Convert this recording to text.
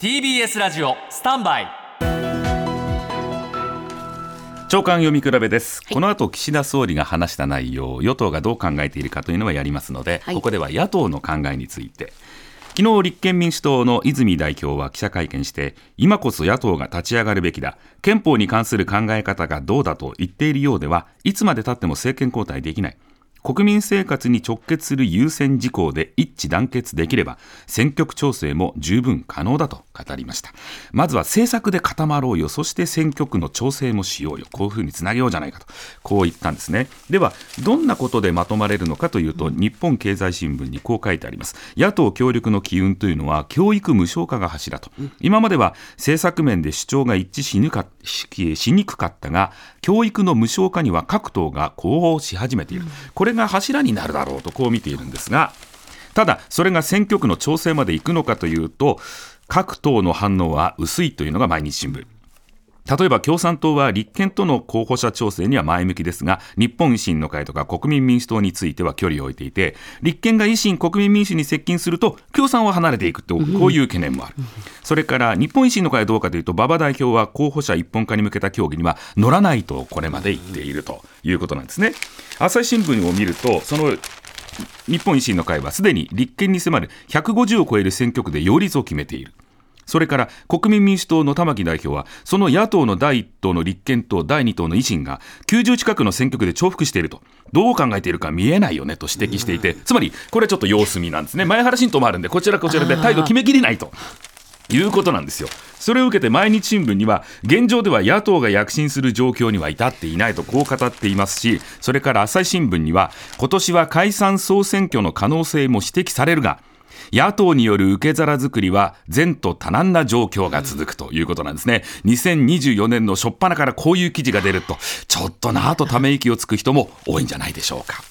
TBS ラジオスタンバイ。長官読み比べです、この後岸田総理が話した内容与党がどう考えているかというのはやりますので、はい。ここでは野党の考えについて。昨日立憲民主党の泉代表は記者会見して今こそ野党が立ち上がるべきだ。憲法に関する考え方がどうだと言っているようではいつまでたっても政権交代できない国民生活に直結する優先事項で一致団結できれば選挙区調整も十分可能だと語りました。まずは政策で固まろうよ。そして選挙区の調整もしようよ。こういうふうにつなげようじゃないかと。こう言ったんですね。ではどんなことでまとまれるのかというと日本経済新聞にこう書いてあります。野党協力の機運というのは教育無償化が柱と。今までは政策面で主張が一致しぬかしにくかったが教育の無償化には各党が呼応し始めている。これが柱になるだろうとこう見ているんですがただそれが選挙区の調整までいくのかというと各党の反応は薄いというのが毎日新聞。例えば共産党は立憲との候補者調整には前向きですが日本維新の会とか国民民主党については距離を置いていて立憲が維新国民民主に接近すると共産は離れていくとこういう懸念もある。それから日本維新の会はどうかというと馬場代表は候補者一本化に向けた協議には乗らないとこれまで言っているということなんですね。朝日新聞を見るとその日本維新の会はすでに立憲に迫る150を超える選挙区で擁立を決めているそれから国民民主党の玉木代表はその野党の第1党の立憲と第2党の維新が90近くの選挙区で重複していると。どう考えているか見えないよねと指摘していて。つまりこれはちょっと様子見なんですね。前原新党もあるんでこちらこちらで態度決めきれないと。いうことなんですよ。それを受けて毎日新聞には現状では野党が躍進する状況には至っていないとこう語っていますしそれから朝日新聞には今年は解散総選挙の可能性も指摘されるが野党による受け皿作りは前途多難な状況が続くということなんですね。2024年の初っ端からこういう記事が出ると、ちょっとなぁとため息をつく人も多いんじゃないでしょうか。